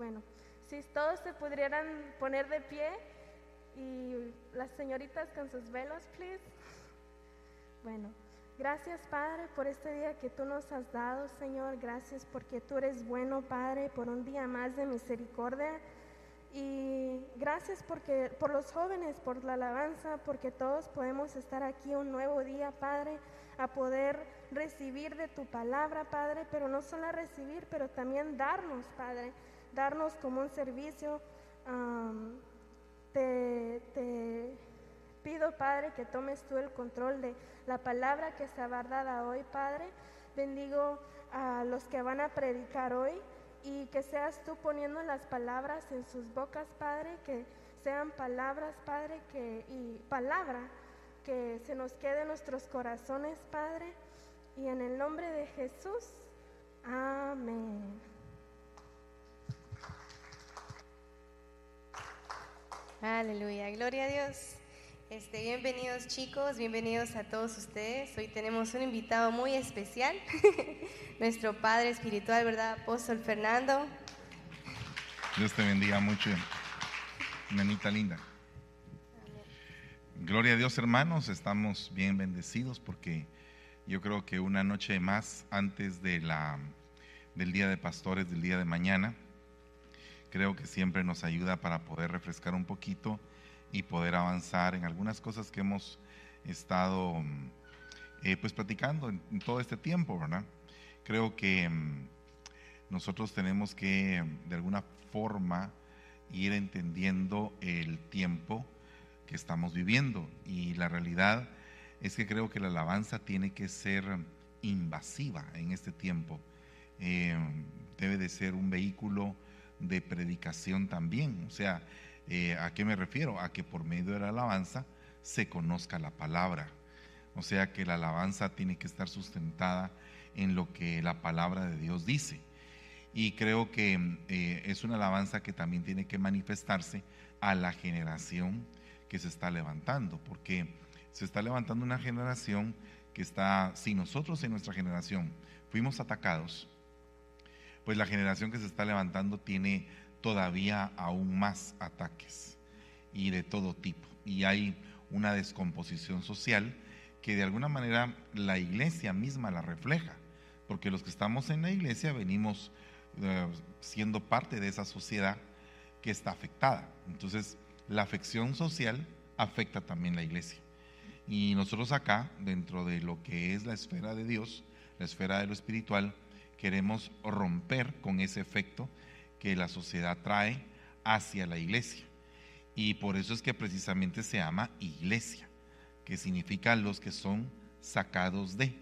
Bueno, si todos se pudieran poner de pie y las señoritas con sus velos, please. Bueno, gracias Padre por este día que tú nos has dado, Señor. Gracias porque tú eres bueno, Padre, por un día más de misericordia. Y gracias porque, por los jóvenes, por la alabanza, porque todos podemos estar aquí un nuevo día, Padre, a poder recibir de tu palabra, Padre, pero no solo recibir, pero también darnos, Padre, darnos como un servicio. te, pido, Padre, que tomes tú el control de la palabra que se va dada hoy, Padre. Bendigo a los que van a predicar hoy y que seas tú poniendo las palabras en sus bocas, Padre, que sean palabras, Padre, que, y palabra que se nos quede en nuestros corazones, Padre, y en el nombre de Jesús, amén. Aleluya, gloria a Dios. Este, bienvenidos chicos, bienvenidos a todos ustedes. Hoy tenemos un invitado muy especial, nuestro Padre Espiritual, ¿verdad? Apóstol Fernando. Dios te bendiga mucho, nenita linda. Gloria a Dios hermanos, estamos bien bendecidos porque yo creo que una noche más antes de la, del Día de Pastores, del día de mañana, creo que siempre nos ayuda para poder refrescar un poquito y poder avanzar en algunas cosas que hemos estado eh, pues platicando en, todo este tiempo, ¿verdad? Creo que mm, nosotros tenemos que de alguna forma ir entendiendo el tiempo que estamos viviendo y la realidad es que creo que la alabanza tiene que ser invasiva en este tiempo. Eh, debe de ser un vehículo de predicación también, o sea, eh, ¿A qué me refiero? A que por medio de la alabanza se conozca la palabra. O sea que la alabanza tiene que estar sustentada en lo que la palabra de Dios dice. Y creo que eh, es una alabanza que también tiene que manifestarse a la generación que se está levantando, porque se está levantando una generación que está, si nosotros en nuestra generación fuimos atacados, pues la generación que se está levantando tiene todavía aún más ataques y de todo tipo. Y hay una descomposición social que de alguna manera la iglesia misma la refleja, porque los que estamos en la iglesia venimos eh, siendo parte de esa sociedad que está afectada. Entonces, la afección social afecta también la iglesia. Y nosotros acá, dentro de lo que es la esfera de Dios, la esfera de lo espiritual, queremos romper con ese efecto que la sociedad trae hacia la iglesia. Y por eso es que precisamente se llama iglesia, que significa los que son sacados de.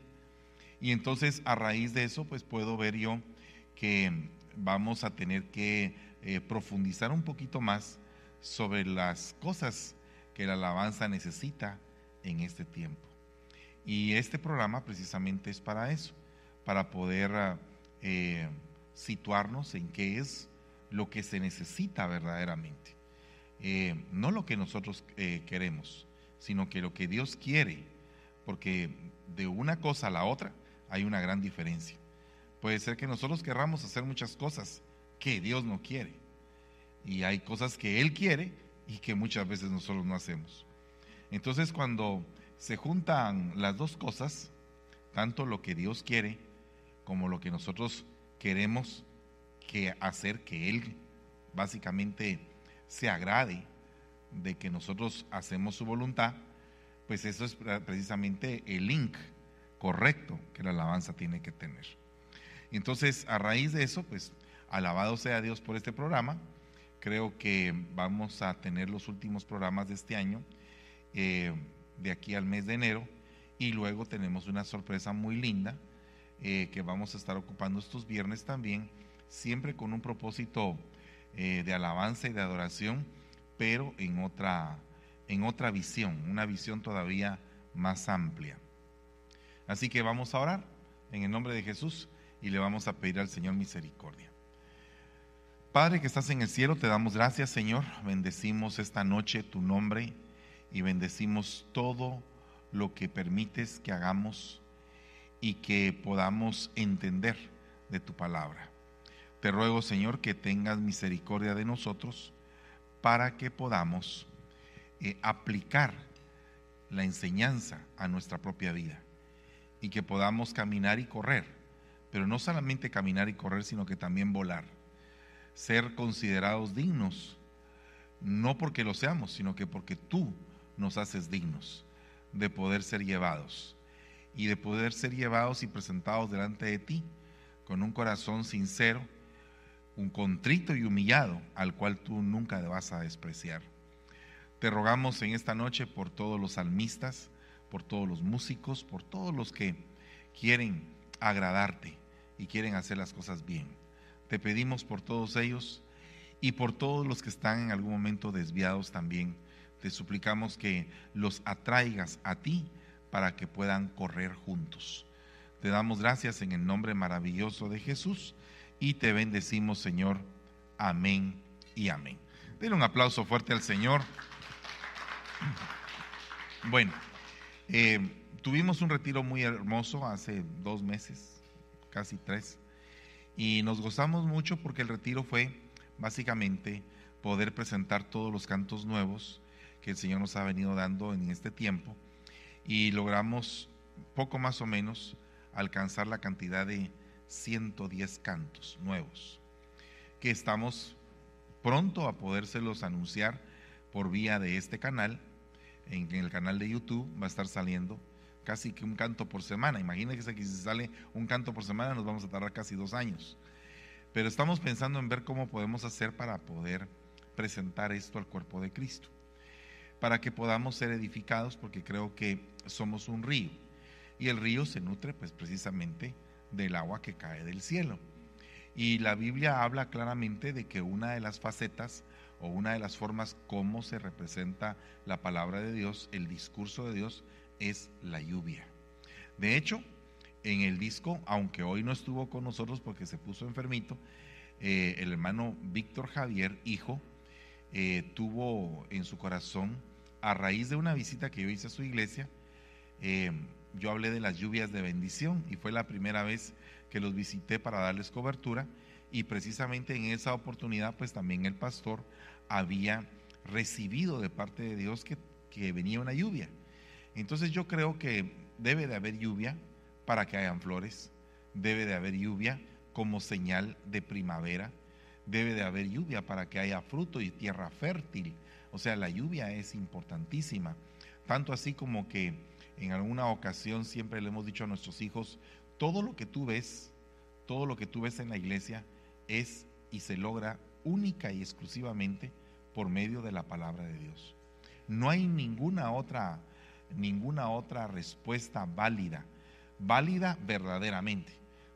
Y entonces a raíz de eso, pues puedo ver yo que vamos a tener que eh, profundizar un poquito más sobre las cosas que la alabanza necesita en este tiempo. Y este programa precisamente es para eso, para poder ah, eh, situarnos en qué es lo que se necesita verdaderamente. Eh, no lo que nosotros eh, queremos, sino que lo que Dios quiere, porque de una cosa a la otra hay una gran diferencia. Puede ser que nosotros querramos hacer muchas cosas que Dios no quiere, y hay cosas que Él quiere y que muchas veces nosotros no hacemos. Entonces cuando se juntan las dos cosas, tanto lo que Dios quiere como lo que nosotros queremos que hacer que Él básicamente se agrade de que nosotros hacemos su voluntad, pues eso es precisamente el link correcto que la alabanza tiene que tener. Entonces, a raíz de eso, pues alabado sea Dios por este programa. Creo que vamos a tener los últimos programas de este año, eh, de aquí al mes de enero, y luego tenemos una sorpresa muy linda eh, que vamos a estar ocupando estos viernes también siempre con un propósito eh, de alabanza y de adoración, pero en otra, en otra visión, una visión todavía más amplia. Así que vamos a orar en el nombre de Jesús y le vamos a pedir al Señor misericordia. Padre que estás en el cielo, te damos gracias Señor, bendecimos esta noche tu nombre y bendecimos todo lo que permites que hagamos y que podamos entender de tu palabra. Te ruego, Señor, que tengas misericordia de nosotros para que podamos eh, aplicar la enseñanza a nuestra propia vida y que podamos caminar y correr, pero no solamente caminar y correr, sino que también volar, ser considerados dignos, no porque lo seamos, sino que porque tú nos haces dignos de poder ser llevados y de poder ser llevados y presentados delante de ti con un corazón sincero, un contrito y humillado al cual tú nunca vas a despreciar. Te rogamos en esta noche por todos los salmistas, por todos los músicos, por todos los que quieren agradarte y quieren hacer las cosas bien. Te pedimos por todos ellos y por todos los que están en algún momento desviados también. Te suplicamos que los atraigas a ti para que puedan correr juntos. Te damos gracias en el nombre maravilloso de Jesús y te bendecimos, Señor. Amén y amén. Denle un aplauso fuerte al Señor. Bueno, eh, tuvimos un retiro muy hermoso hace dos meses, casi tres, y nos gozamos mucho porque el retiro fue básicamente poder presentar todos los cantos nuevos que el Señor nos ha venido dando en este tiempo y logramos poco más o menos alcanzar la cantidad de 110 cantos nuevos que estamos pronto a podérselos anunciar por vía de este canal. En, el canal de YouTube va a estar saliendo casi que un canto por semana. Imagínense que si sale un canto por semana nos vamos a tardar casi dos años. Pero estamos pensando en ver cómo podemos hacer para poder presentar esto al cuerpo de Cristo. Para que podamos ser edificados, porque creo que somos un río. Y el río se nutre pues precisamente del agua que cae del cielo. Y la Biblia habla claramente de que una de las facetas o una de las formas como se representa la palabra de Dios, el discurso de Dios, es la lluvia. De hecho, en el disco, aunque hoy no estuvo con nosotros porque se puso enfermito, eh, el hermano Víctor Javier, hijo, eh, tuvo en su corazón, a raíz de una visita que yo hice a su iglesia, eh, yo hablé de las lluvias de bendición y fue la primera vez que los visité para darles cobertura y precisamente en esa oportunidad pues también el pastor había recibido de parte de Dios que, que venía una lluvia. Entonces yo creo que debe de haber lluvia para que hayan flores, debe de haber lluvia como señal de primavera, debe de haber lluvia para que haya fruto y tierra fértil. O sea, la lluvia es importantísima, tanto así como que en alguna ocasión siempre le hemos dicho a nuestros hijos, todo lo que tú ves, todo lo que tú ves en la iglesia es y se logra única y exclusivamente por medio de la palabra de Dios. No hay ninguna otra ninguna otra respuesta válida, válida verdaderamente.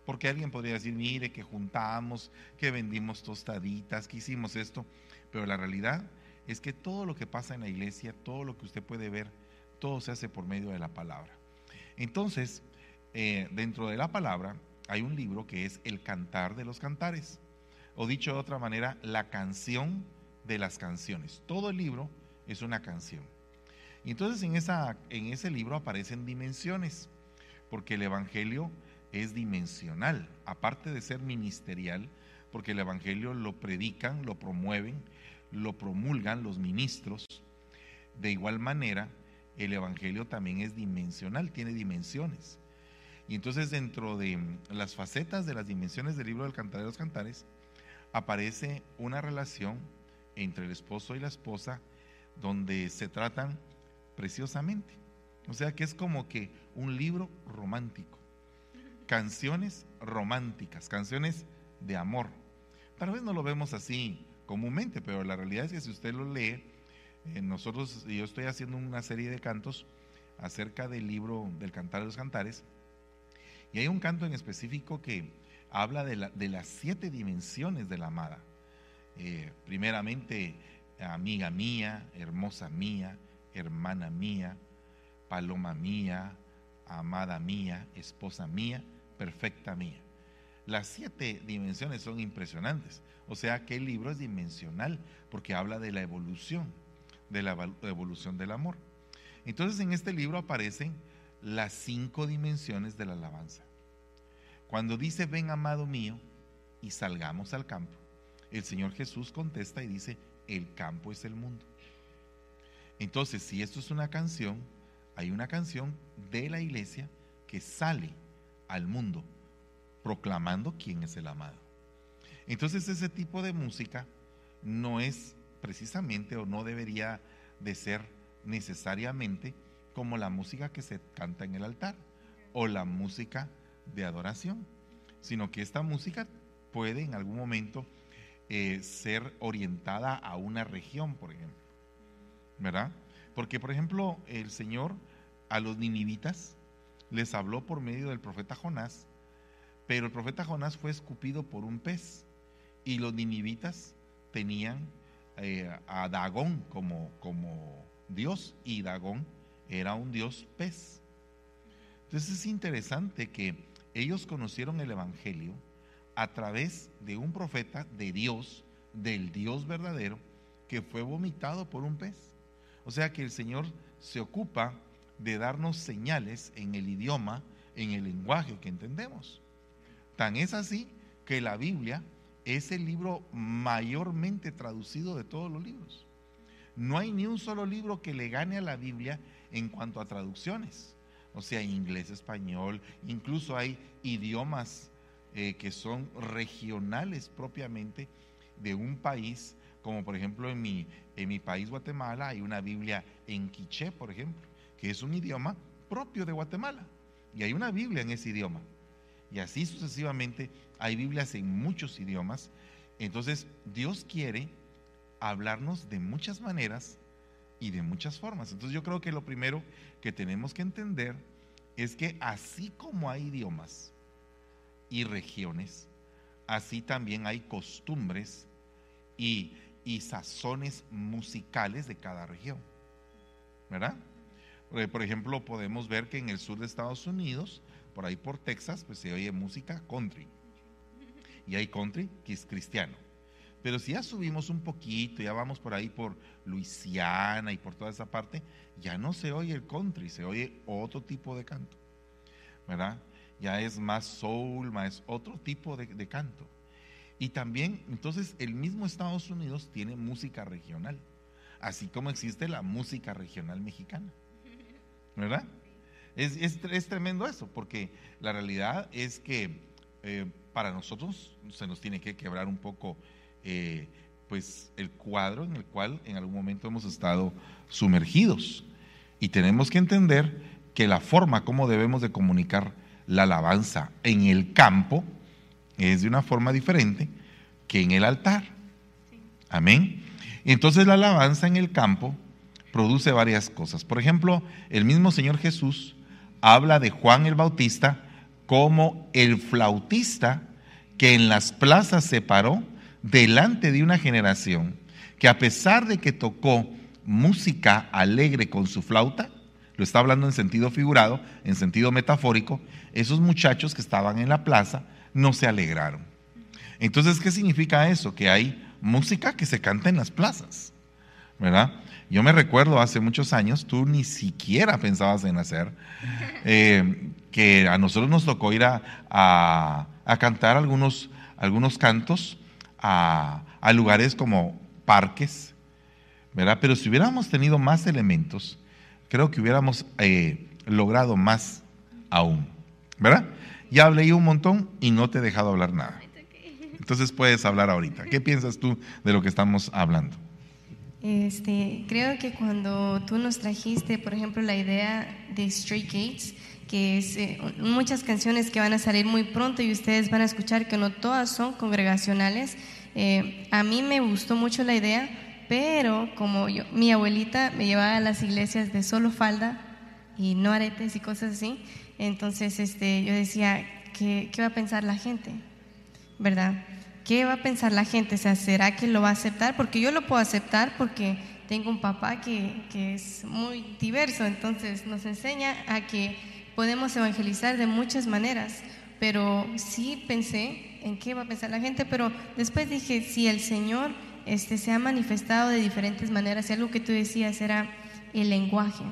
Porque alguien podría decir, mire, que juntamos, que vendimos tostaditas, que hicimos esto, pero la realidad es que todo lo que pasa en la iglesia, todo lo que usted puede ver, todo se hace por medio de la palabra. Entonces, eh, dentro de la palabra hay un libro que es El Cantar de los Cantares, o dicho de otra manera, la canción de las canciones. Todo el libro es una canción. Y entonces en, esa, en ese libro aparecen dimensiones, porque el Evangelio es dimensional, aparte de ser ministerial, porque el Evangelio lo predican, lo promueven, lo promulgan los ministros. De igual manera, el Evangelio también es dimensional, tiene dimensiones. Y entonces dentro de las facetas de las dimensiones del libro del Cantar de los Cantares, aparece una relación entre el esposo y la esposa donde se tratan preciosamente. O sea que es como que un libro romántico. Canciones románticas, canciones de amor. Tal vez no lo vemos así comúnmente, pero la realidad es que si usted lo lee, eh, nosotros, yo estoy haciendo una serie de cantos acerca del libro del Cantar de los Cantares, y hay un canto en específico que habla de, las siete dimensiones de la amada. Eh, primeramente, amiga mía, hermosa mía, hermana mía, paloma mía, amada mía, esposa mía, perfecta mía. Las siete dimensiones son impresionantes. O sea que el libro es dimensional porque habla de la evolución de la evolución del amor. Entonces en este libro aparecen las cinco dimensiones de la alabanza. Cuando dice, ven amado mío, y salgamos al campo. El Señor Jesús contesta y dice, el campo es el mundo. Entonces, si esto es una canción, hay una canción de la iglesia que sale al mundo proclamando quién es el amado. Entonces ese tipo de música no es precisamente o no debería de ser necesariamente como la música que se canta en el altar o la música de adoración, sino que esta música puede en algún momento eh, ser orientada a una región, por ejemplo. ¿Verdad? Porque, por ejemplo, el Señor a los ninivitas les habló por medio del profeta Jonás, pero el profeta Jonás fue escupido por un pez y los ninivitas tenían eh, a Dagón como, como Dios y Dagón era un Dios pez. Entonces es interesante que ellos conocieron el Evangelio a través de un profeta de Dios, del Dios verdadero, que fue vomitado por un pez. O sea que el Señor se ocupa de darnos señales en el idioma, en el lenguaje que entendemos. Tan es así que la Biblia es el libro mayormente traducido de todos los libros. No hay ni un solo libro que le gane a la Biblia en cuanto a traducciones. O sea, inglés, español, incluso hay idiomas eh, que son regionales propiamente de un país, como por ejemplo en mi, en mi país Guatemala hay una Biblia en quiché, por ejemplo, que es un idioma propio de Guatemala. Y hay una Biblia en ese idioma. Y así sucesivamente hay Biblias en muchos idiomas. Entonces Dios quiere hablarnos de muchas maneras y de muchas formas. Entonces yo creo que lo primero que tenemos que entender es que así como hay idiomas y regiones, así también hay costumbres y, y sazones musicales de cada región. ¿Verdad? por ejemplo, podemos ver que en el sur de Estados Unidos, por ahí por Texas, pues se oye música country. Y hay country que es cristiano. Pero si ya subimos un poquito, ya vamos por ahí por Luisiana y por toda esa parte, ya no se oye el country, se oye otro tipo de canto. ¿Verdad? Ya es más soul, más otro tipo de, canto. Y también, entonces, el mismo Estados Unidos tiene música regional, así como existe la música regional mexicana. ¿Verdad? Es, es, tremendo eso, porque la realidad es que eh, para nosotros se nos tiene que quebrar un poco eh, pues el cuadro en el cual en algún momento hemos estado sumergidos. Y tenemos que entender que la forma como debemos de comunicar la alabanza en el campo es de una forma diferente que en el altar. Amén. entonces la alabanza en el campo produce varias cosas. Por ejemplo, el mismo Señor Jesús habla de Juan el Bautista como el flautista que en las plazas se paró delante de una generación que a pesar de que tocó música alegre con su flauta, lo está hablando en sentido figurado, en sentido metafórico, esos muchachos que estaban en la plaza no se alegraron. Entonces, ¿qué significa eso? Que hay música que se canta en las plazas, ¿verdad? Yo me recuerdo hace muchos años, tú ni siquiera pensabas en hacer, eh, que a nosotros nos tocó ir a, cantar algunos, algunos cantos a, lugares como parques, ¿verdad? Pero si hubiéramos tenido más elementos, creo que hubiéramos eh, logrado más aún, ¿verdad? Ya hablé un montón y no te he dejado hablar nada. Entonces puedes hablar ahorita. ¿Qué piensas tú de lo que estamos hablando? Este, creo que cuando tú nos trajiste, por ejemplo, la idea de Stray Gates, que es eh, muchas canciones que van a salir muy pronto y ustedes van a escuchar que no todas son congregacionales, eh, a mí me gustó mucho la idea, pero como yo, mi abuelita me llevaba a las iglesias de solo falda y no aretes y cosas así, entonces este, yo decía, ¿qué, ¿qué va a pensar la gente? ¿Verdad? ¿Qué va a pensar la gente? O sea, ¿será que lo va a aceptar? Porque yo lo puedo aceptar porque tengo un papá que, que es muy diverso, entonces nos enseña a que podemos evangelizar de muchas maneras, pero sí pensé en qué va a pensar la gente, pero después dije, si el Señor este, se ha manifestado de diferentes maneras, y algo que tú decías era el lenguaje,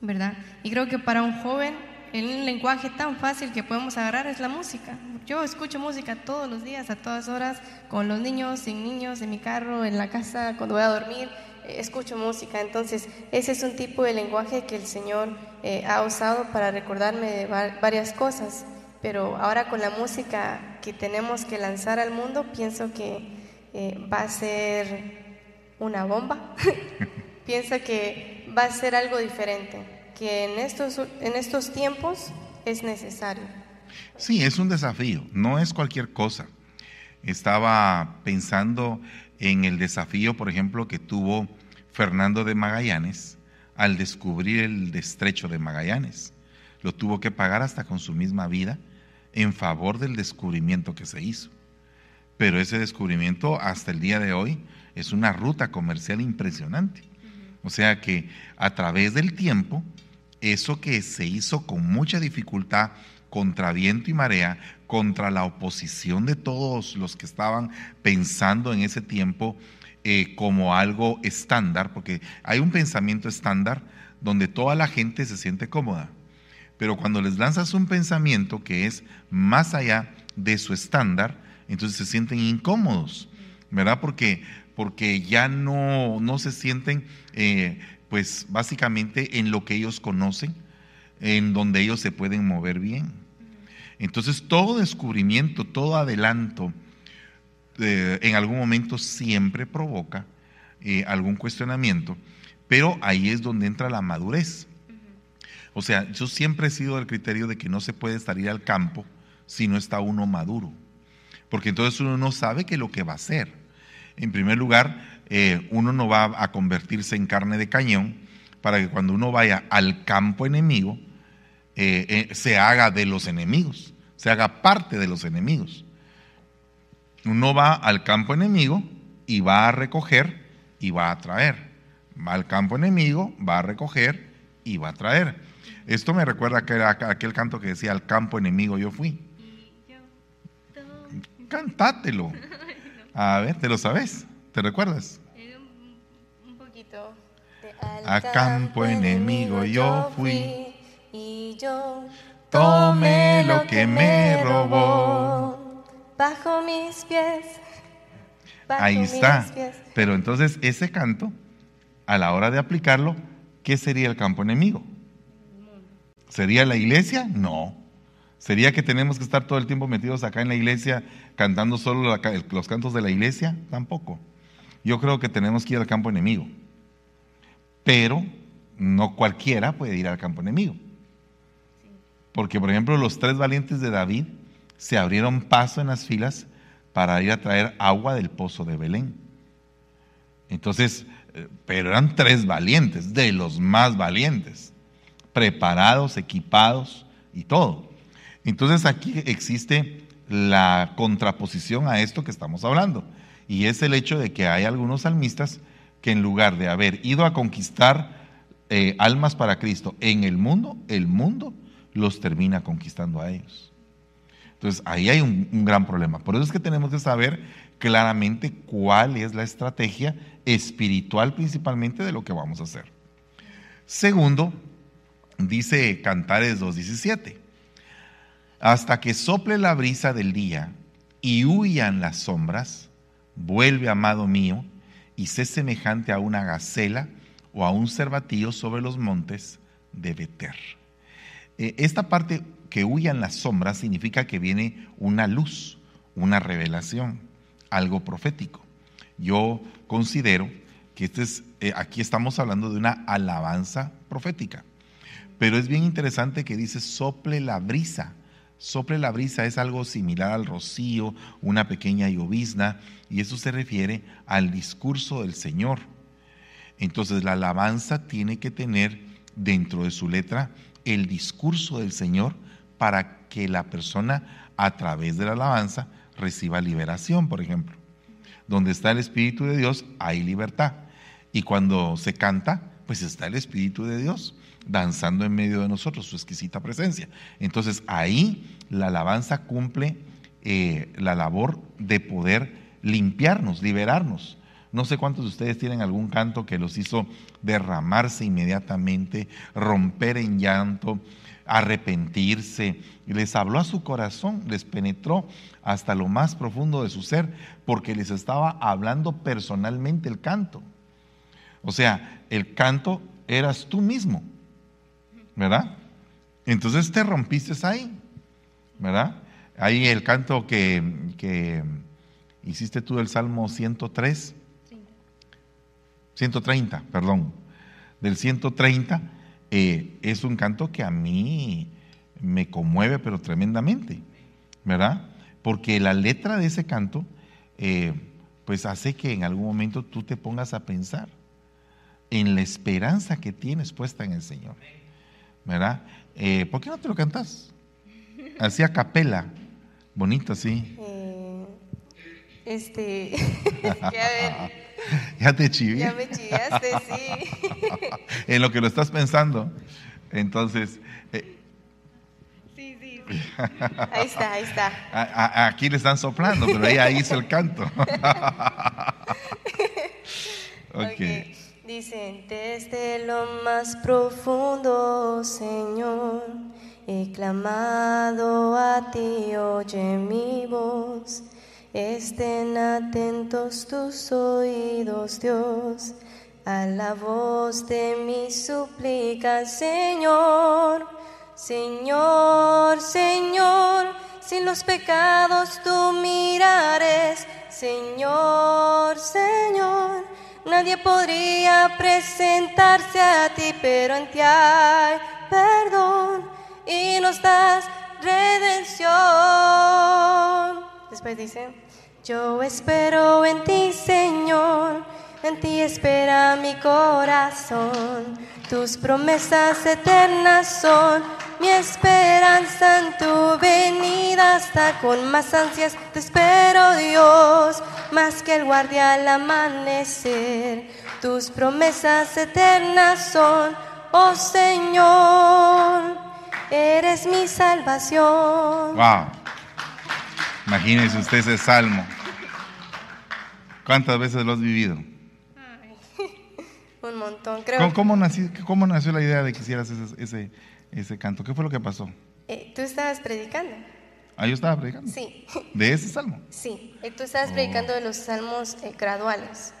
¿verdad? Y creo que para un joven el lenguaje tan fácil que podemos agarrar es la música. Yo escucho música todos los días, a todas horas, con los niños, sin niños, en mi carro, en la casa, cuando voy a dormir, eh, escucho música. Entonces, ese es un tipo de lenguaje que el Señor eh, ha usado para recordarme de varias cosas. Pero ahora con la música que tenemos que lanzar al mundo, pienso que eh, va a ser una bomba. pienso que va a ser algo diferente, que en estos, en estos tiempos es necesario. Sí, es un desafío, no es cualquier cosa. Estaba pensando en el desafío, por ejemplo, que tuvo Fernando de Magallanes al descubrir el estrecho de Magallanes. Lo tuvo que pagar hasta con su misma vida en favor del descubrimiento que se hizo. Pero ese descubrimiento hasta el día de hoy es una ruta comercial impresionante. O sea que a través del tiempo, eso que se hizo con mucha dificultad contra viento y marea, contra la oposición de todos los que estaban pensando en ese tiempo eh, como algo estándar, porque hay un pensamiento estándar donde toda la gente se siente cómoda. Pero cuando les lanzas un pensamiento que es más allá de su estándar, entonces se sienten incómodos, ¿verdad? Porque, porque ya no, no se sienten, eh, pues básicamente en lo que ellos conocen, en donde ellos se pueden mover bien. Entonces todo descubrimiento, todo adelanto, eh, en algún momento siempre provoca eh, algún cuestionamiento, pero ahí es donde entra la madurez. O sea, yo siempre he sido del criterio de que no se puede salir al campo si no está uno maduro, porque entonces uno no sabe qué es lo que va a hacer. En primer lugar, eh, uno no va a convertirse en carne de cañón para que cuando uno vaya al campo enemigo, eh, eh, se haga de los enemigos, se haga parte de los enemigos. Uno va al campo enemigo y va a recoger y va a traer. Va al campo enemigo, va a recoger y va a traer. Esto me recuerda a aquel canto que decía, al campo enemigo yo fui. Cantátelo. A ver, ¿te lo sabes? ¿Te recuerdas? Un poquito. A campo enemigo yo fui y yo tomé lo que me robó. Bajo mis pies. Ahí está. Pero entonces ese canto, a la hora de aplicarlo, ¿qué sería el campo enemigo? ¿Sería la iglesia? No. ¿Sería que tenemos que estar todo el tiempo metidos acá en la iglesia cantando solo los cantos de la iglesia? Tampoco. Yo creo que tenemos que ir al campo enemigo. Pero no cualquiera puede ir al campo enemigo. Porque, por ejemplo, los tres valientes de David se abrieron paso en las filas para ir a traer agua del pozo de Belén. Entonces, eh, pero eran tres valientes, de los más valientes preparados, equipados y todo. Entonces aquí existe la contraposición a esto que estamos hablando. Y es el hecho de que hay algunos salmistas que en lugar de haber ido a conquistar eh, almas para Cristo en el mundo, el mundo los termina conquistando a ellos. Entonces ahí hay un, un gran problema. Por eso es que tenemos que saber claramente cuál es la estrategia espiritual principalmente de lo que vamos a hacer. Segundo, Dice Cantares 2.17, hasta que sople la brisa del día y huyan las sombras, vuelve, amado mío, y sé semejante a una gacela o a un cervatillo sobre los montes de Beter. Eh, esta parte que huyan las sombras significa que viene una luz, una revelación, algo profético. Yo considero que este es, eh, aquí estamos hablando de una alabanza profética. Pero es bien interesante que dice sople la brisa. Sople la brisa es algo similar al rocío, una pequeña llovizna, y eso se refiere al discurso del Señor. Entonces la alabanza tiene que tener dentro de su letra el discurso del Señor para que la persona a través de la alabanza reciba liberación, por ejemplo. Donde está el Espíritu de Dios hay libertad. Y cuando se canta, pues está el Espíritu de Dios danzando en medio de nosotros, su exquisita presencia. Entonces ahí la alabanza cumple eh, la labor de poder limpiarnos, liberarnos. No sé cuántos de ustedes tienen algún canto que los hizo derramarse inmediatamente, romper en llanto, arrepentirse, les habló a su corazón, les penetró hasta lo más profundo de su ser, porque les estaba hablando personalmente el canto. O sea, el canto eras tú mismo, ¿verdad? Entonces te rompiste ahí, ¿verdad? Ahí el canto que, que hiciste tú del Salmo 103, 130, perdón, del 130, eh, es un canto que a mí me conmueve, pero tremendamente, ¿verdad? Porque la letra de ese canto, eh, pues hace que en algún momento tú te pongas a pensar en la esperanza que tienes puesta en el Señor, ¿verdad? Eh, ¿Por qué no te lo cantas? Así a capela, bonito así. este, ya te chiví. Ya me chiviaste, sí. en lo que lo estás pensando. Entonces. Eh, sí, sí, sí. Ahí está, ahí está. aquí le están soplando, pero ella hizo el canto. ok. Dicen, desde lo más profundo, Señor, he clamado a ti, oye mi voz. Estén atentos tus oídos, Dios, a la voz de mi súplica, Señor. Señor, Señor, sin los pecados tú mirares, Señor, Señor. Nadie podría presentarse a ti, pero en ti hay perdón y nos das redención. Después dice, yo espero en ti, Señor, en ti espera mi corazón. Tus promesas eternas son mi esperanza en tu venida. Hasta con más ansias te espero, Dios, más que el guardia al amanecer. Tus promesas eternas son, oh Señor, eres mi salvación. Wow. Imagínese usted ese salmo. ¿Cuántas veces lo has vivido? Un montón, creo. ¿Cómo, nació, ¿Cómo, nació, la idea de que hicieras ese, ese, canto? ¿Qué fue lo que pasó? Eh, tú estabas predicando. Ah, yo estaba predicando. Sí. ¿De ese salmo? Sí, eh, tú estabas predicando de los salmos eh, graduales.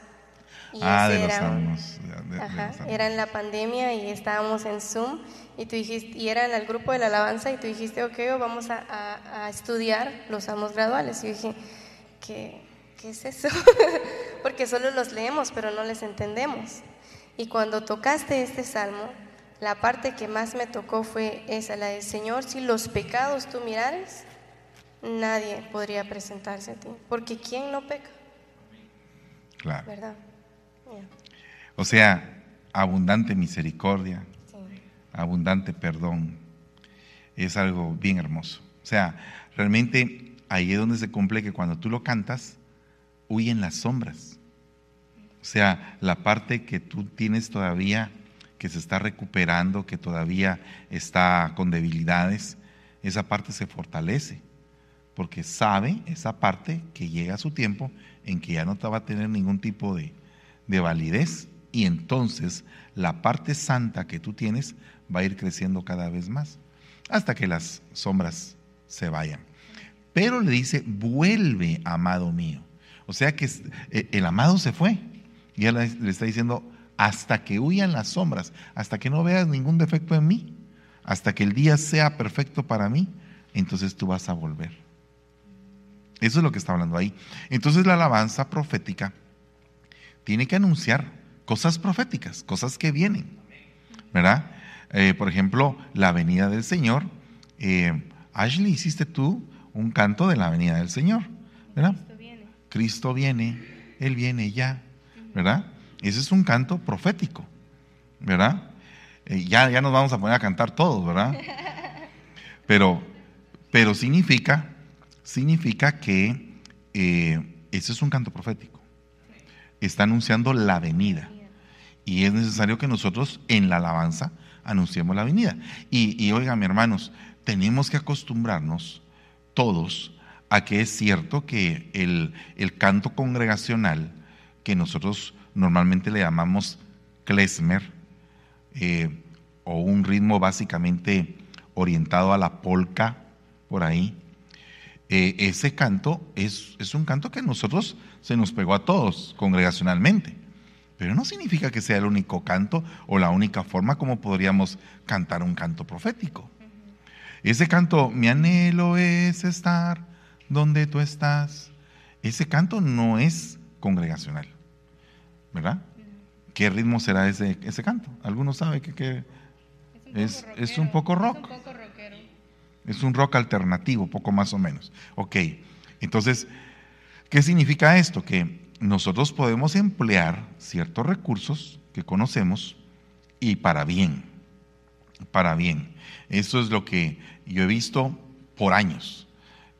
ah, de los salmos. ajá, era en la pandemia y estábamos en Zoom y tú dijiste, y era en el grupo de la alabanza y tú dijiste, ok, vamos a, a, a estudiar los salmos graduales. Y yo dije, ¿qué, ¿qué es eso? Porque solo los leemos, pero no les entendemos. Y cuando tocaste este salmo, la parte que más me tocó fue esa, la del Señor, si los pecados tú mirares, nadie podría presentarse a ti, porque ¿quién no peca? Claro. ¿Verdad? O sea, abundante misericordia, abundante perdón, es algo bien hermoso. O sea, realmente ahí es donde se cumple que cuando tú lo cantas, huyen las sombras. Sea, la parte que tú tienes todavía, que se está recuperando, que todavía está con debilidades, esa parte se fortalece, porque sabe esa parte que llega a su tiempo en que ya no te va a tener ningún tipo de, de validez y entonces la parte santa que tú tienes va a ir creciendo cada vez más hasta que las sombras se vayan. Pero le dice, vuelve, amado mío. O sea que eh, el amado se fue. Y él le está diciendo, hasta que huyan las sombras, hasta que no veas ningún defecto en mí, hasta que el día sea perfecto para mí, entonces tú vas a volver. Eso es lo que está hablando ahí. Entonces la alabanza profética tiene que anunciar cosas proféticas, cosas que vienen, ¿verdad? Eh, por ejemplo, la venida del Señor. Eh, Ashley, hiciste tú un canto de la venida del Señor, ¿verdad? Cristo viene, Él viene ya, ¿verdad? Ese es un canto profético, ¿verdad? Eh, ya, ya nos vamos a poner a cantar todos, ¿verdad? Pero, pero significa, significa que ese es un canto profético. Está anunciando la venida. Y es necesario que nosotros en la alabanza anunciemos la venida. Y, y oigan, hermanos, tenemos que acostumbrarnos todos a que es cierto que el, canto congregacional, que nosotros normalmente le llamamos klezmer, eh, o un ritmo básicamente orientado a la polca, por ahí. Eh, ese canto es, es un canto que a nosotros se nos pegó a todos congregacionalmente. Pero no significa que sea el único canto o la única forma como podríamos cantar un canto profético. Ese canto, mi anhelo es estar donde tú estás. Ese canto no es congregacional, ¿verdad? ¿Qué ritmo será ese, ese canto? ¿Alguno sabe que, es, es, un poco rock? Es un poco rockero. Es un rock alternativo, poco más o menos. Ok, entonces, ¿qué significa esto? Que nosotros podemos emplear ciertos recursos que conocemos y para bien, para bien. Eso es lo que yo he visto por años,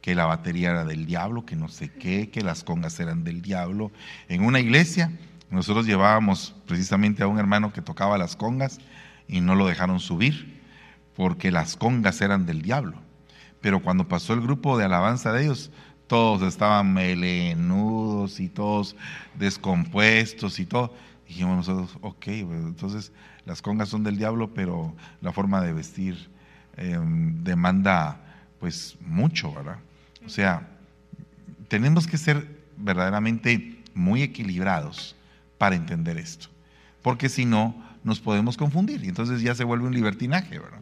que la batería era del diablo, que no sé qué, que las congas eran del diablo. En una iglesia nosotros llevábamos precisamente a un hermano que tocaba las congas y no lo dejaron subir porque las congas eran del diablo. Pero cuando pasó el grupo de alabanza de ellos, todos estaban melenudos y todos descompuestos y todo. Dijimos nosotros, ok, pues, entonces las congas son del diablo, pero la forma de vestir em, demanda pues mucho, ¿verdad? O sea, tenemos que ser verdaderamente muy equilibrados para entender esto, porque si no, nos podemos confundir y entonces ya se vuelve un libertinaje, ¿verdad?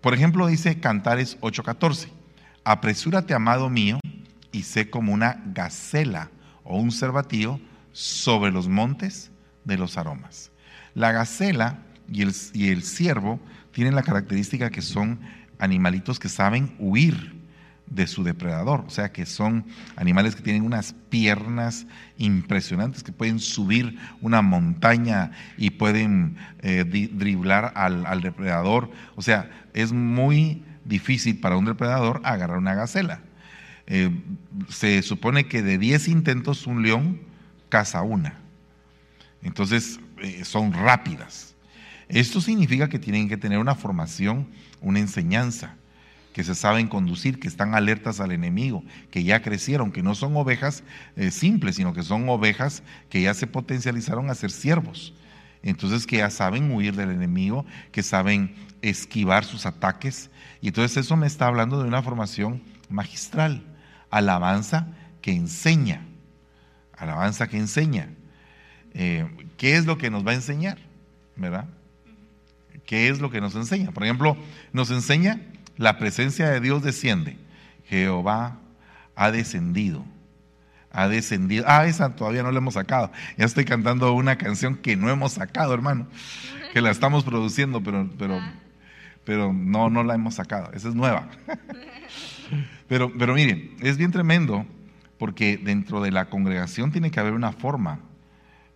Por ejemplo, dice Cantares 8:14, apresúrate, amado mío, y sé como una gacela o un cervatillo sobre los montes de los aromas. La gacela y el, y el ciervo tienen la característica que son animalitos que saben huir de su depredador, o sea que son animales que tienen unas piernas impresionantes, que pueden subir una montaña y pueden eh, driblar al, al, depredador, o sea, es muy difícil para un depredador agarrar una gacela. Eh, se supone que de 10 intentos un león caza una. Entonces, eh, son rápidas. Esto significa que tienen que tener una formación, una enseñanza, que se saben conducir, que están alertas al enemigo, que ya crecieron, que no son ovejas eh, simples, sino que son ovejas que ya se potencializaron a ser siervos. Entonces, que ya saben huir del enemigo, que saben esquivar sus ataques. Y entonces eso me está hablando de una formación magistral alabanza que enseña. Alabanza que enseña. Eh, ¿Qué es lo que nos va a enseñar? ¿Verdad? ¿Qué es lo que nos enseña? Por ejemplo, nos enseña la presencia de Dios desciende. Jehová ha descendido. Ha descendido. Ah, esa todavía no la hemos sacado. Ya estoy cantando una canción que no hemos sacado, hermano. Que la estamos produciendo, pero, pero, ah. pero no, no la hemos sacado. Esa es nueva. Pero, pero miren, es bien tremendo porque dentro de la congregación tiene que haber una forma,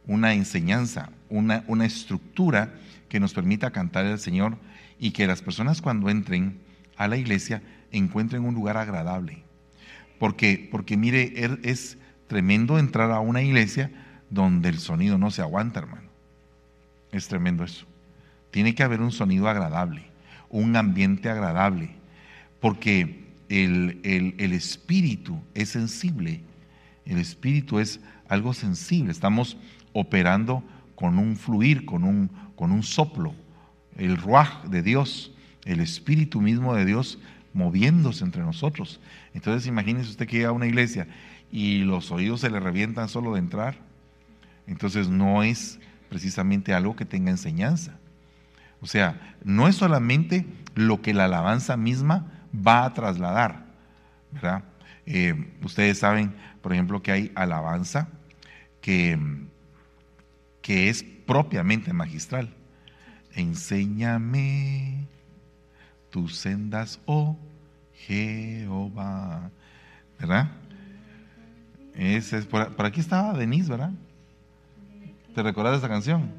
una enseñanza, una, una estructura que nos permita cantar al Señor y que las personas cuando entren a la iglesia encuentren un lugar agradable. Porque, porque mire, er, es tremendo entrar a una iglesia donde el sonido no se aguanta, hermano. Es tremendo eso. Tiene que haber un sonido agradable, un ambiente agradable, porque el, espíritu es sensible. El espíritu es algo sensible. Estamos operando con un fluir, con un, con un soplo. El ruaj de Dios, el espíritu mismo de Dios moviéndose entre nosotros. Entonces imagínese usted que llega a una iglesia y los oídos se le revientan solo de entrar. Entonces no es precisamente algo que tenga enseñanza. O sea, no es solamente lo que la alabanza misma va a trasladar. ¿verdad? Eh, ustedes saben, por ejemplo, que hay alabanza que, que es propiamente magistral. Enséñame tus sendas, oh Jehová. ¿Verdad? Ese es por, aquí estaba Denise, ¿verdad? ¿Te recuerdas de esa canción?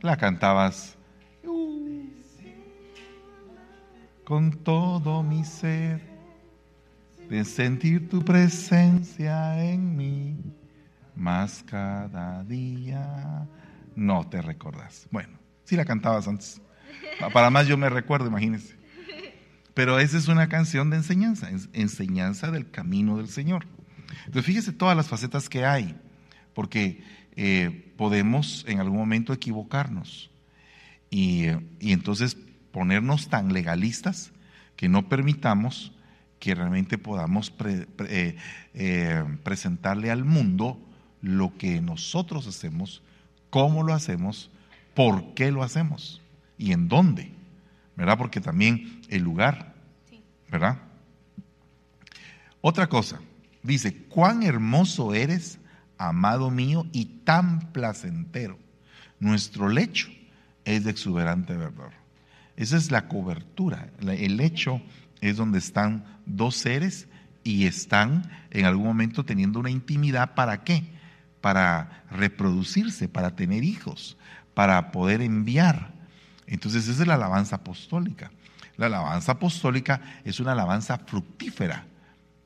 La cantabas con todo mi ser, de sentir tu presencia en mí, más cada día. No te recordas. Bueno, sí la cantabas antes. Para más yo me recuerdo, imagínense. Pero esa es una canción de enseñanza, enseñanza del camino del Señor. Entonces fíjese todas las facetas que hay, porque eh, podemos en algún momento equivocarnos. Y, y entonces ponernos tan legalistas que no permitamos que realmente podamos eh, eh, presentarle al mundo lo que nosotros hacemos, cómo lo hacemos, por qué lo hacemos y en dónde, ¿verdad? Porque también el lugar, ¿verdad? Otra cosa, dice, cuán hermoso eres, amado mío, y tan placentero. Nuestro lecho es de exuberante verdor. Esa es la cobertura, el lecho es donde están dos seres y están en algún momento teniendo una intimidad. ¿Para qué? Para reproducirse, para tener hijos, para poder enviar. Entonces esa es la alabanza apostólica. La alabanza apostólica es una alabanza fructífera.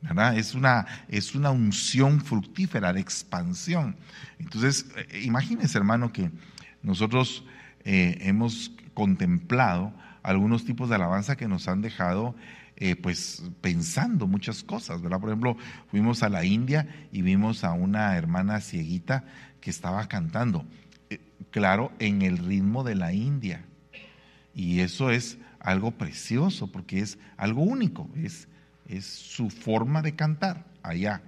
¿verdad? Es una, es una unción fructífera de expansión. Entonces, eh, imagínense, hermano, que nosotros eh, hemos contemplado algunos tipos de alabanza que nos han dejado eh, pues pensando muchas cosas, ¿verdad? Por ejemplo, fuimos a la India y vimos a una hermana cieguita que estaba cantando, claro, en el ritmo de la India. Y eso es algo precioso porque es algo único, es, es su forma de cantar allá.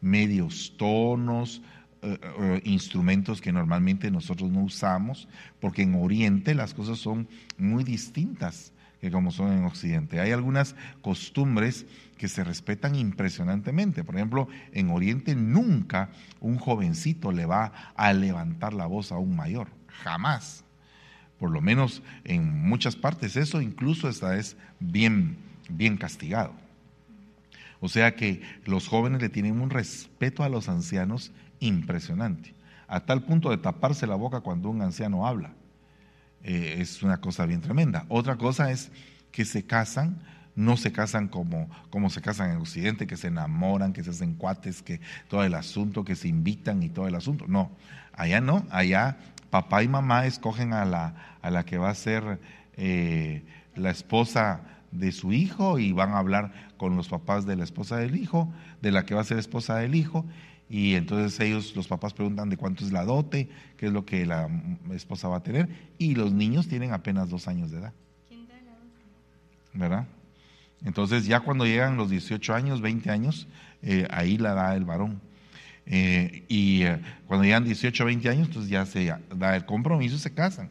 Medios tonos, eh, instrumentos que normalmente nosotros no usamos, porque en Oriente las cosas son muy distintas que como son en Occidente. Hay algunas costumbres que se respetan impresionantemente. Por ejemplo, en Oriente nunca un jovencito le va a levantar la voz a un mayor, jamás. Por lo menos en muchas partes eso incluso esta es bien, bien castigado. O sea que los jóvenes le tienen un respeto a los ancianos impresionante, a tal punto de taparse la boca cuando un anciano habla. Eh, es una cosa bien tremenda. Otra cosa es que se casan, no se casan como, como se casan en Occidente, que se enamoran, que se hacen cuates, que todo el asunto, que se invitan y todo el asunto. No, allá no, allá papá y mamá escogen a la, a la que va a ser eh, la esposa de su hijo y van a hablar con los papás de la esposa del hijo, de la que va a ser esposa del hijo, y entonces ellos, los papás preguntan de cuánto es la dote, qué es lo que la esposa va a tener, y los niños tienen apenas dos años de edad. ¿Verdad? Entonces ya cuando llegan los 18 años, 20 años, eh, ahí la da el varón. Eh, y eh, cuando llegan 18, 20 años, entonces ya se da el compromiso y se casan.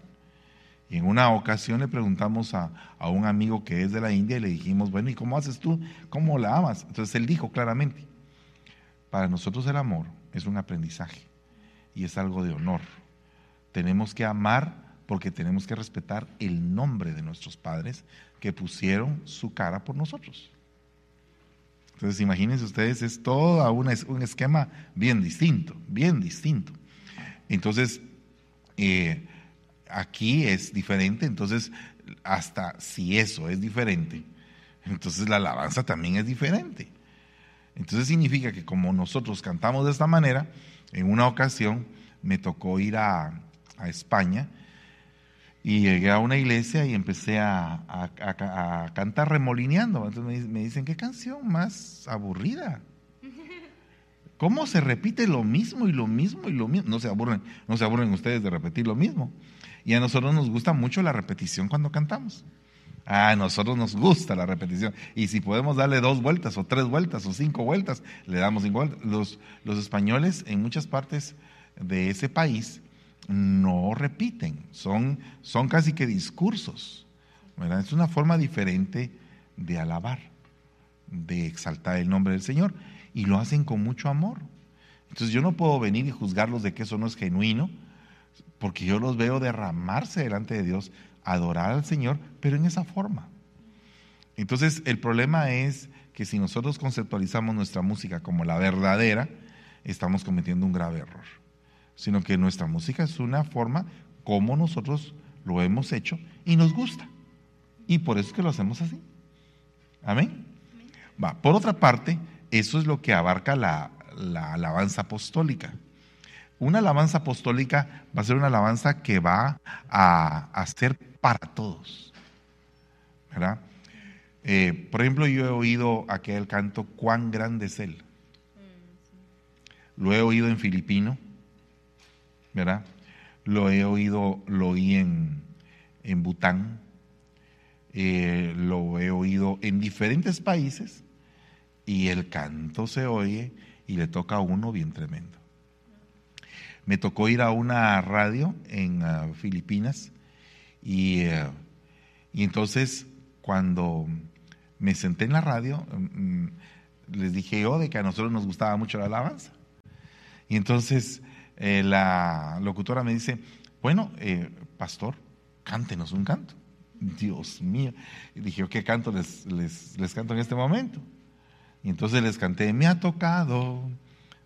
Y en una ocasión le preguntamos a, a, un amigo que es de la India y le dijimos, bueno, ¿y cómo haces tú? ¿Cómo la amas? Entonces él dijo claramente, para nosotros el amor es un aprendizaje y es algo de honor. Tenemos que amar porque tenemos que respetar el nombre de nuestros padres que pusieron su cara por nosotros. Entonces, imagínense ustedes, es todo un esquema bien distinto, bien distinto. Entonces, eh, aquí es diferente, entonces, hasta si eso es diferente, entonces la alabanza también es diferente. Entonces significa que como nosotros cantamos de esta manera, en una ocasión me tocó ir a, España y llegué a una iglesia y empecé a, cantar remolineando. Entonces me, dicen, ¿qué canción más aburrida? ¿Cómo se repite lo mismo y lo mismo y lo mismo? No se aburren, no se aburren ustedes de repetir lo mismo. Y a nosotros nos gusta mucho la repetición cuando cantamos. A nosotros nos gusta la repetición. Y si podemos darle dos vueltas o tres vueltas o cinco vueltas, le damos cinco vueltas. Los, los españoles en muchas partes de ese país no repiten, son, son casi que discursos. Es una forma diferente de alabar, de exaltar el nombre del Señor. Y lo hacen con mucho amor. Entonces yo no puedo venir y juzgarlos de que eso no es genuino, porque yo los veo derramarse delante de Dios adorar al Señor, pero en esa forma. Entonces, el problema es que si nosotros conceptualizamos nuestra música como la verdadera, estamos cometiendo un grave error. Sino que nuestra música es una forma como nosotros lo hemos hecho y nos gusta. Y por eso es que lo hacemos así. Amén. Va. Por otra parte, eso es lo que abarca la, la alabanza apostólica. Una alabanza apostólica va a ser una alabanza que va a, a ser para todos. ¿Verdad? Eh, por ejemplo, yo he oído aquel canto, cuán grande es Él. Lo he oído en filipino, ¿verdad? Lo he oído, lo oí en, en Bután, eh, lo he oído en diferentes países y el canto se oye y le toca a uno bien tremendo. Me tocó ir a una radio en ah, Filipinas y, eh, y, entonces cuando me senté en la radio, mm, les dije yo de que a nosotros nos gustaba mucho la alabanza. Y entonces eh, la locutora me dice, bueno, eh, pastor, cántenos un canto. Dios mío. Y dije, ¿qué canto les, les, les canto en este momento? Y entonces les canté, me ha tocado,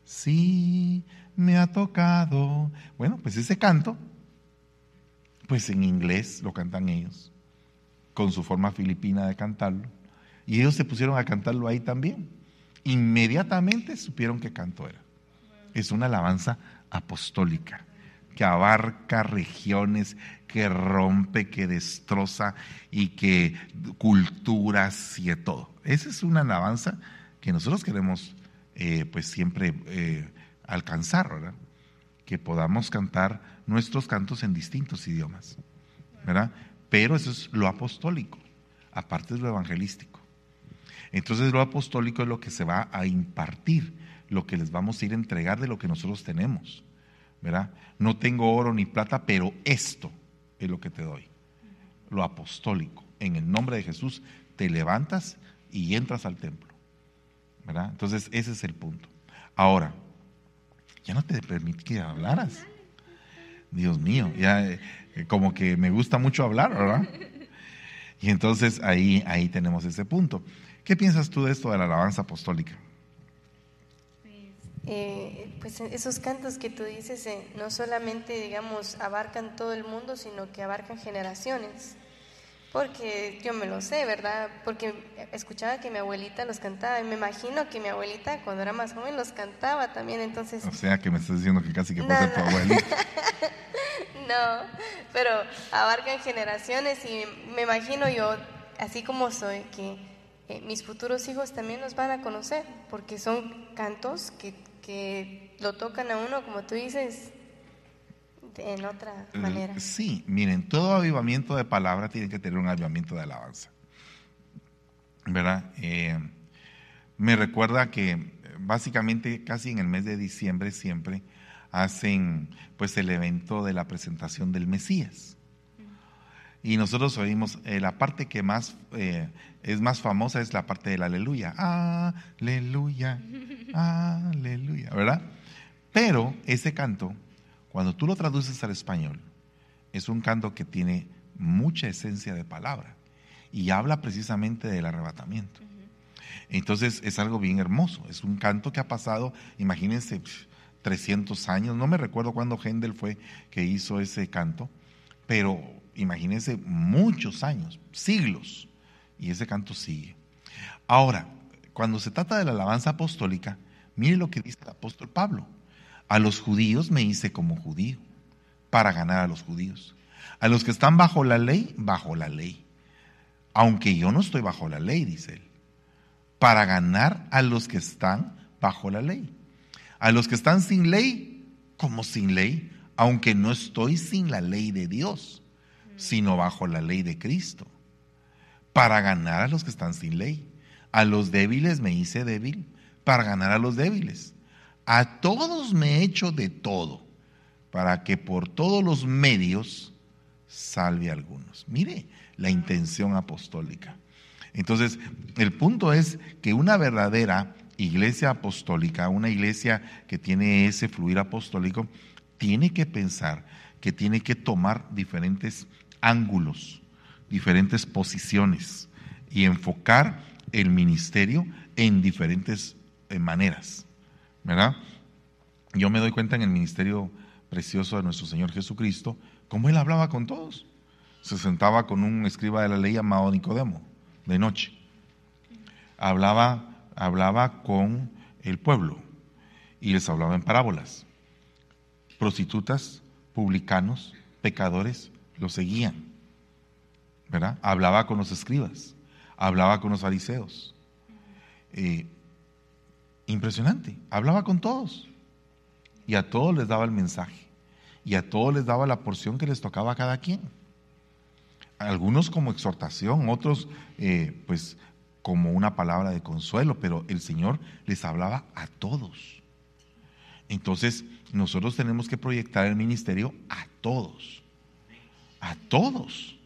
sí, me ha tocado. Bueno, pues ese canto, pues en inglés lo cantan ellos, con su forma filipina de cantarlo. Y ellos se pusieron a cantarlo ahí también. Inmediatamente supieron qué canto era. Es una alabanza apostólica que abarca regiones, que rompe, que destroza y que culturas y todo. Esa es una alabanza que nosotros queremos eh, pues siempre eh, alcanzar, ¿verdad? Que podamos cantar nuestros cantos en distintos idiomas, ¿verdad? Pero eso es lo apostólico, aparte es lo evangelístico. Entonces lo apostólico es lo que se va a impartir, lo que les vamos a ir a entregar de lo que nosotros tenemos, ¿verdad? No tengo oro ni plata, pero esto es lo que te doy, lo apostólico. En el nombre de Jesús te levantas y entras al templo, ¿verdad? Entonces ese es el punto. Ahora, ya no te permití que hablaras. Dios mío, ya eh, como que me gusta mucho hablar, ¿verdad? Y entonces ahí, ahí tenemos ese punto. ¿Qué piensas tú de esto de la alabanza apostólica? Eh, pues esos cantos que tú dices eh, no solamente, digamos, abarcan todo el mundo, sino que abarcan generaciones. Porque yo me lo sé, ¿verdad? Porque escuchaba que mi abuelita los cantaba y me imagino que mi abuelita cuando era más joven los cantaba también, entonces... O sea que me estás diciendo que casi que puede ser tu abuelita. no, pero abarcan generaciones y me imagino yo, así como soy, que eh, mis futuros hijos también los van a conocer, porque son cantos que, que lo tocan a uno, como tú dices, en otra Eh, manera. Sí, miren, todo avivamiento de palabra tiene que tener un avivamiento de alabanza. ¿Verdad? Eh, me recuerda que eh, básicamente casi en el mes de diciembre siempre hacen pues el evento de la presentación del Mesías. Y nosotros oímos, eh, la parte que más eh, es más famosa es la parte del aleluya. Aleluya, aleluya, ¿verdad? Pero ese canto, cuando tú lo traduces al español, es un canto que tiene mucha esencia de palabra y habla precisamente del arrebatamiento. Entonces es algo bien hermoso, es un canto que ha pasado, imagínense, pf, 300 años, no me recuerdo cuándo Händel fue que hizo ese canto, pero imagínense muchos años, siglos, y ese canto sigue. Ahora, cuando se trata de la alabanza apostólica, mire lo que dice el apóstol Pablo. A los judíos me hice como judío, para ganar a los judíos. A los que están bajo la ley, bajo la ley. Aunque yo no estoy bajo la ley, dice él. Para ganar a los que están bajo la ley. A los que están sin ley, como sin ley, aunque no estoy sin la ley de Dios, sino bajo la ley de Cristo. Para ganar a los que están sin ley. A los débiles me hice débil, para ganar a los débiles. A todos me he hecho de todo, para que por todos los medios salve a algunos. Mire la intención apostólica. Entonces, el punto es que una verdadera iglesia apostólica, una iglesia que tiene ese fluir apostólico, tiene que pensar que tiene que tomar diferentes ángulos, diferentes posiciones y enfocar el ministerio en diferentes eh, maneras, ¿verdad? Yo me doy cuenta en el ministerio precioso de nuestro Señor Jesucristo, cómo Él hablaba con todos. Se sentaba con un escriba de la ley llamado Nicodemo, de noche. Hablaba, hablaba con el pueblo y les hablaba en parábolas. Prostitutas, publicanos, pecadores, lo seguían. ¿Verdad? Hablaba con los escribas, hablaba con los fariseos. Eh, impresionante, hablaba con todos. Y a todos les daba el mensaje. Y a todos les daba la porción que les tocaba a cada quien. algunos como exhortación, otros eh, pues como una palabra de consuelo, pero el Señor les hablaba a todos. Entonces, nosotros tenemos que proyectar el ministerio a todos. A todos.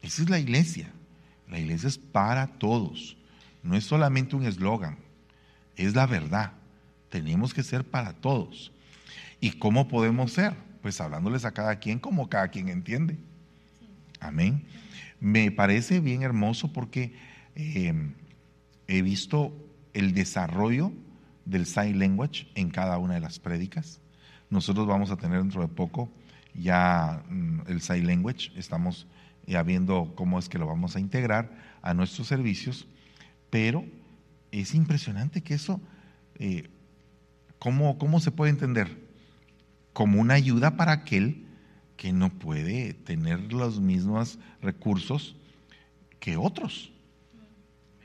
Esa es la iglesia. La iglesia es para todos. No es solamente un eslogan, es la verdad. Tenemos que ser para todos. ¿Y cómo podemos ser? Pues hablándoles a cada quien como cada quien entiende. Amén. Me parece bien hermoso porque eh, he visto el desarrollo del sign language en cada una de las prédicas. Nosotros vamos a tener dentro de poco ya mm, el sign language, estamos ya viendo cómo es que lo vamos a integrar a nuestros servicios, pero es impresionante que eso, eh, ¿cómo, ¿cómo se puede entender? Como una ayuda para aquel que no puede tener los mismos recursos que otros,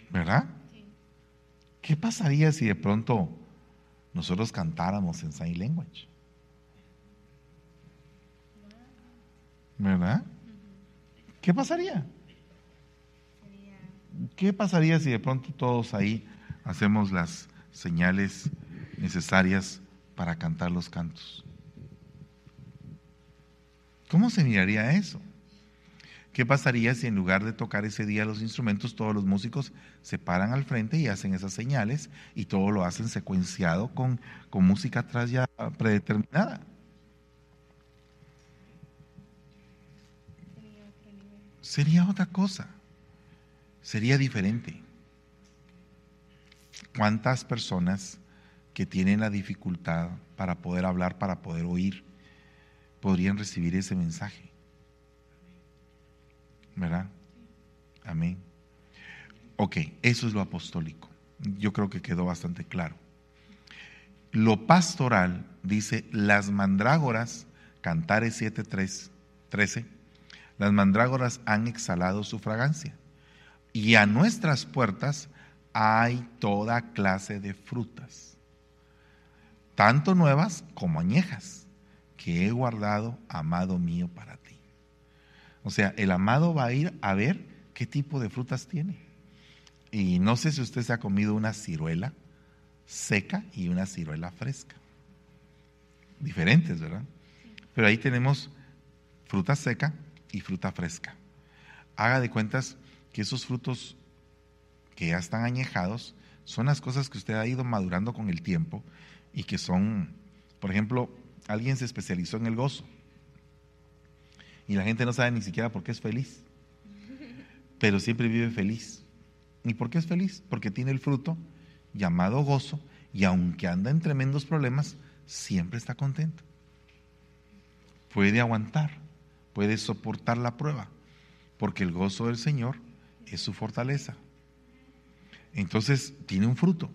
¿verdad? ¿Qué pasaría si de pronto nosotros cantáramos en sign language? ¿Verdad? ¿Qué pasaría? ¿Qué pasaría si de pronto todos ahí hacemos las señales necesarias para cantar los cantos? ¿Cómo se miraría eso? ¿Qué pasaría si en lugar de tocar ese día los instrumentos, todos los músicos se paran al frente y hacen esas señales y todo lo hacen secuenciado con, con música atrás ya predeterminada? Sería otra cosa, sería diferente. ¿Cuántas personas que tienen la dificultad para poder hablar, para poder oír, podrían recibir ese mensaje? ¿Verdad? Amén. Ok, eso es lo apostólico. Yo creo que quedó bastante claro. Lo pastoral dice las mandrágoras, Cantares 7.3, 13, las mandrágoras han exhalado su fragancia. Y a nuestras puertas hay toda clase de frutas, tanto nuevas como añejas, que he guardado, amado mío, para ti. O sea, el amado va a ir a ver qué tipo de frutas tiene. Y no sé si usted se ha comido una ciruela seca y una ciruela fresca. Diferentes, ¿verdad? Pero ahí tenemos fruta seca y fruta fresca. Haga de cuentas que esos frutos que ya están añejados son las cosas que usted ha ido madurando con el tiempo y que son, por ejemplo, alguien se especializó en el gozo y la gente no sabe ni siquiera por qué es feliz, pero siempre vive feliz. ¿Y por qué es feliz? Porque tiene el fruto llamado gozo y aunque anda en tremendos problemas, siempre está contento. Puede aguantar, puede soportar la prueba, porque el gozo del Señor es su fortaleza. Entonces tiene un fruto.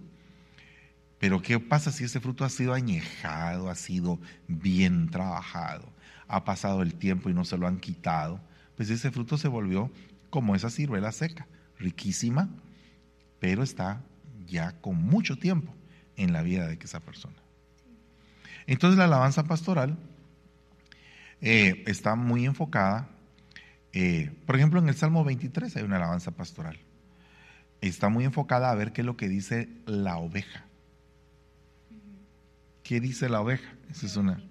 Pero ¿qué pasa si ese fruto ha sido añejado, ha sido bien trabajado, ha pasado el tiempo y no se lo han quitado? Pues ese fruto se volvió como esa ciruela seca, riquísima, pero está ya con mucho tiempo en la vida de esa persona. Entonces la alabanza pastoral eh, está muy enfocada, eh, por ejemplo en el Salmo 23 hay una alabanza pastoral, está muy enfocada a ver qué es lo que dice la oveja. ¿Qué dice la oveja? Esa es una,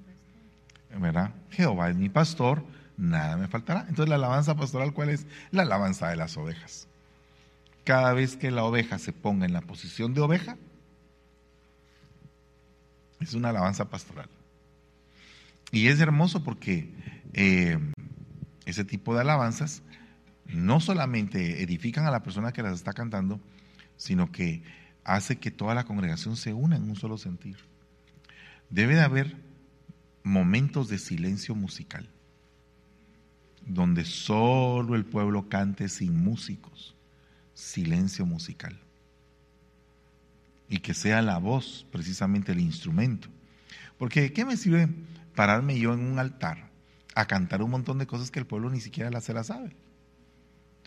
¿verdad? Jehová es mi pastor, nada me faltará. Entonces la alabanza pastoral, ¿cuál es? La alabanza de las ovejas. Cada vez que la oveja se ponga en la posición de oveja, es una alabanza pastoral. Y es hermoso porque eh, ese tipo de alabanzas no solamente edifican a la persona que las está cantando, sino que hace que toda la congregación se una en un solo sentir. Debe de haber momentos de silencio musical, donde solo el pueblo cante sin músicos, silencio musical. Y que sea la voz precisamente el instrumento. Porque ¿qué me sirve pararme yo en un altar a cantar un montón de cosas que el pueblo ni siquiera se la sabe?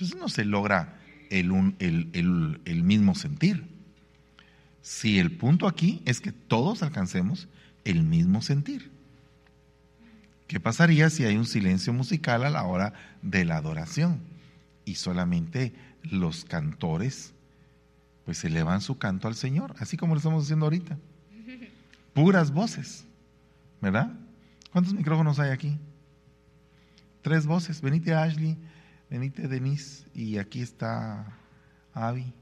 Entonces no se logra el, mismo sentir. Si el punto aquí es que todos alcancemos el mismo sentir. ¿Qué pasaría si hay un silencio musical a la hora de la adoración? y solamente los cantores pues elevan su canto al Señor, así como lo estamos haciendo ahorita. Puras voces, ¿verdad? ¿Cuántos micrófonos hay aquí? Tres voces. Venite Ashley, venite Denise y aquí está Avi.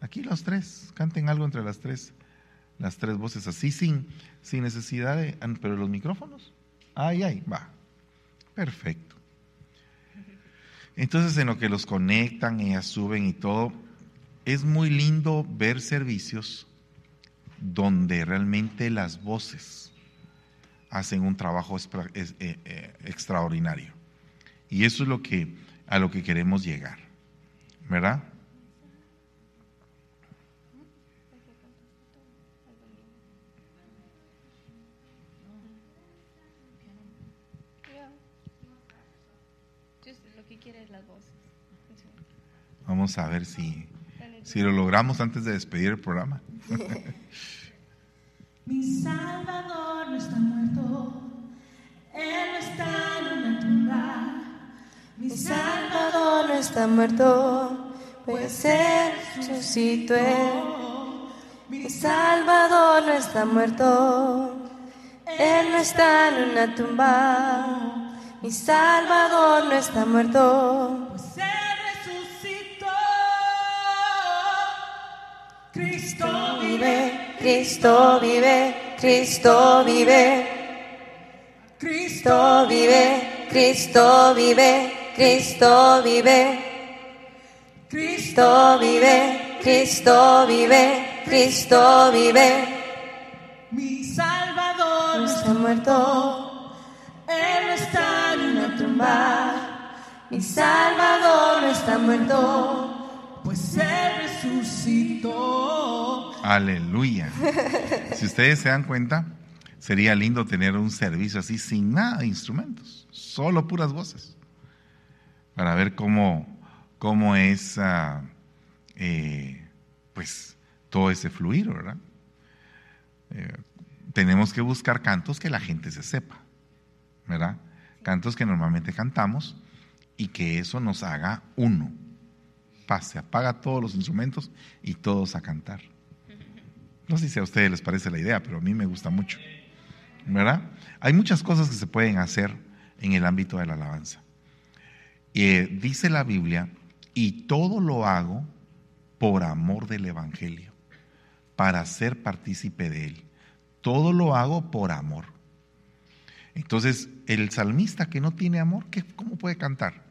Aquí los tres, canten algo entre las tres, las tres voces, así sin, sin necesidad de... Pero los micrófonos, ay, ay, va. Perfecto. Entonces en lo que los conectan, ellas suben y todo, es muy lindo ver servicios donde realmente las voces hacen un trabajo eh, eh, extraordinario. Y eso es lo que a lo que queremos llegar. ¿Verdad? Vamos a ver si, si lo logramos antes de despedir el programa. Mi Salvador no está muerto, Él no está en una tumba. Mi Salvador no está muerto, puede ser resucitó Mi Salvador no está muerto, Él no está en una tumba. Mi Salvador no está muerto. Pues resucitó. Cristo vive, Cristo vive, Cristo vive. Cristo vive, Cristo vive. Cristo vive. Cristo vive, Cristo vive, Cristo vive. Mi Salvador no está muerto, Él no está en una tumba. Mi Salvador no está muerto, pues Él resucitó. Aleluya. Si ustedes se dan cuenta, sería lindo tener un servicio así sin nada de instrumentos, solo puras voces para ver cómo, cómo es ah, eh, pues todo ese fluir, ¿verdad? Eh, tenemos que buscar cantos que la gente se sepa, ¿verdad? Cantos que normalmente cantamos y que eso nos haga uno. Pase, apaga todos los instrumentos y todos a cantar. No sé si a ustedes les parece la idea, pero a mí me gusta mucho. ¿Verdad? Hay muchas cosas que se pueden hacer en el ámbito de la alabanza. Eh, dice la Biblia, y todo lo hago por amor del Evangelio, para ser partícipe de él. Todo lo hago por amor. Entonces, el salmista que no tiene amor, ¿qué, ¿cómo puede cantar?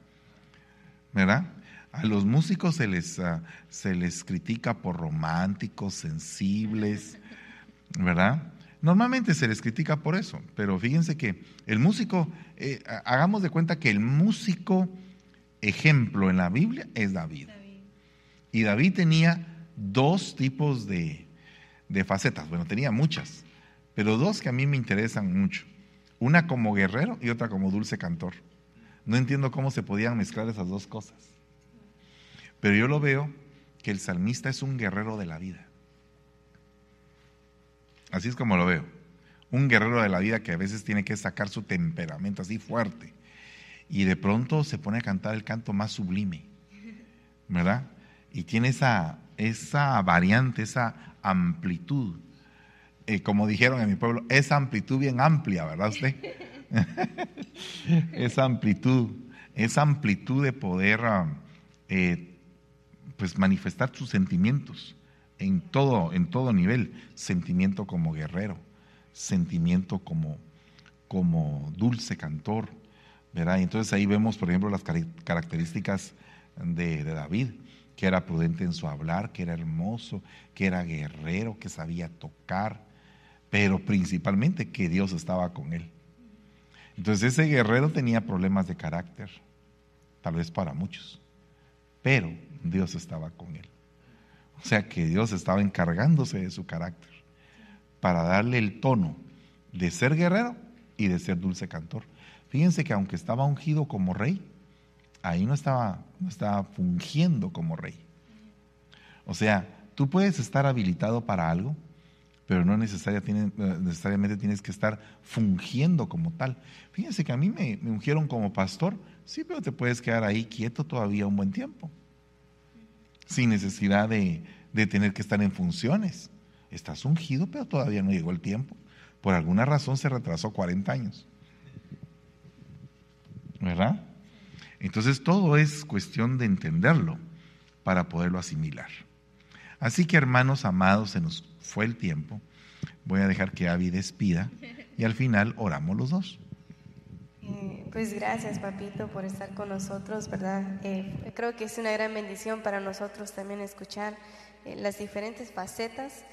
¿Verdad? A los músicos se les, ah, se les critica por románticos, sensibles, ¿verdad? Normalmente se les critica por eso, pero fíjense que el músico, eh, hagamos de cuenta que el músico ejemplo en la Biblia es David. Y David tenía dos tipos de, facetas, bueno, tenía muchas, pero dos que a mí me interesan mucho. Una como guerrero y otra como dulce cantor. No entiendo cómo se podían mezclar esas dos cosas. Pero yo lo veo que el salmista es un guerrero de la vida. Así es como lo veo. Un guerrero de la vida que a veces tiene que sacar su temperamento así fuerte y de pronto se pone a cantar el canto más sublime, ¿verdad? Y tiene esa, esa variante, esa amplitud. Eh, como dijeron en mi pueblo, esa amplitud bien amplia, ¿verdad usted? esa amplitud, esa amplitud de poder ah, eh, pues manifestar sus sentimientos en todo, en todo nivel, sentimiento como guerrero, sentimiento como, como dulce cantor, entonces ahí vemos, por ejemplo, las características de, David, que era prudente en su hablar, que era hermoso, que era guerrero, que sabía tocar, pero principalmente que Dios estaba con él. Entonces ese guerrero tenía problemas de carácter, tal vez para muchos, pero Dios estaba con él. O sea que Dios estaba encargándose de su carácter para darle el tono de ser guerrero y de ser dulce cantor. Fíjense que aunque estaba ungido como rey, ahí no estaba, no estaba fungiendo como rey. O sea, tú puedes estar habilitado para algo, pero no necesariamente tienes que estar fungiendo como tal. Fíjense que a mí me, me ungieron como pastor, sí, pero te puedes quedar ahí quieto todavía un buen tiempo, sin necesidad de, de tener que estar en funciones. Estás ungido, pero todavía no llegó el tiempo. Por alguna razón se retrasó 40 años. ¿Verdad? Entonces todo es cuestión de entenderlo para poderlo asimilar. Así que hermanos amados, se nos fue el tiempo. Voy a dejar que Avi despida y al final oramos los dos. Eh, pues gracias, papito, por estar con nosotros, ¿verdad? Eh, creo que es una gran bendición para nosotros también escuchar eh, las diferentes facetas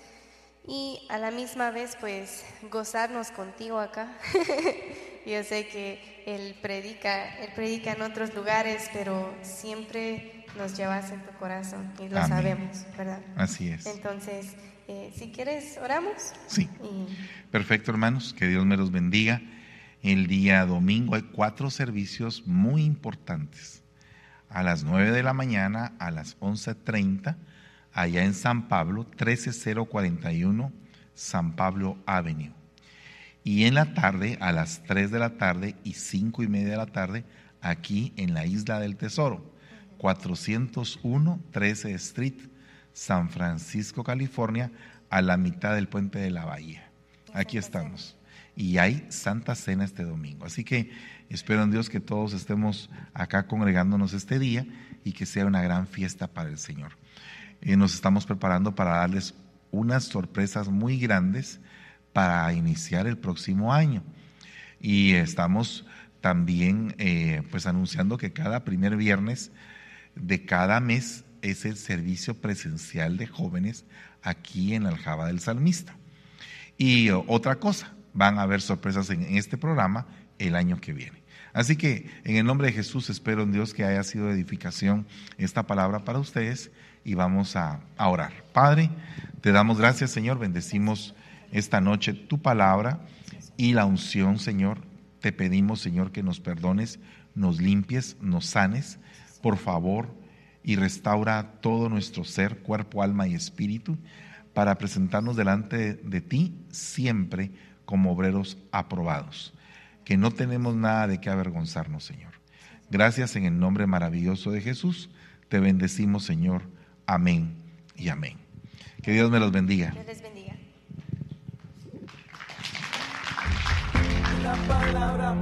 y a la misma vez, pues, gozarnos contigo acá. Yo sé que él predica, él predica en otros lugares, pero siempre nos llevas en tu corazón y lo sabemos, ¿verdad? Así es. Entonces, eh, si quieres, oramos. Sí. Perfecto, hermanos. Que Dios me los bendiga. El día domingo hay cuatro servicios muy importantes. A las 9 de la mañana, a las 11.30, allá en San Pablo, 13041 San Pablo Avenue. Y en la tarde, a las 3 de la tarde y 5 y media de la tarde, aquí en la Isla del Tesoro, 401 13 Street, San Francisco, California, a la mitad del puente de la bahía. Aquí estamos. Y hay Santa Cena este domingo. Así que espero en Dios que todos estemos acá congregándonos este día y que sea una gran fiesta para el Señor. Y nos estamos preparando para darles unas sorpresas muy grandes para iniciar el próximo año. Y estamos también eh, pues anunciando que cada primer viernes de cada mes es el servicio presencial de jóvenes aquí en Aljaba del Salmista. Y otra cosa, van a haber sorpresas en este programa el año que viene. Así que en el nombre de Jesús espero en Dios que haya sido edificación esta palabra para ustedes y vamos a, a orar. Padre, te damos gracias Señor, bendecimos esta noche tu palabra y la unción Señor. Te pedimos Señor que nos perdones, nos limpies, nos sanes, por favor, y restaura todo nuestro ser, cuerpo, alma y espíritu para presentarnos delante de ti siempre como obreros aprobados, que no tenemos nada de qué avergonzarnos, Señor. Gracias en el nombre maravilloso de Jesús. Te bendecimos, Señor. Amén y amén. Que Dios me los bendiga. Dios les bendiga. La palabra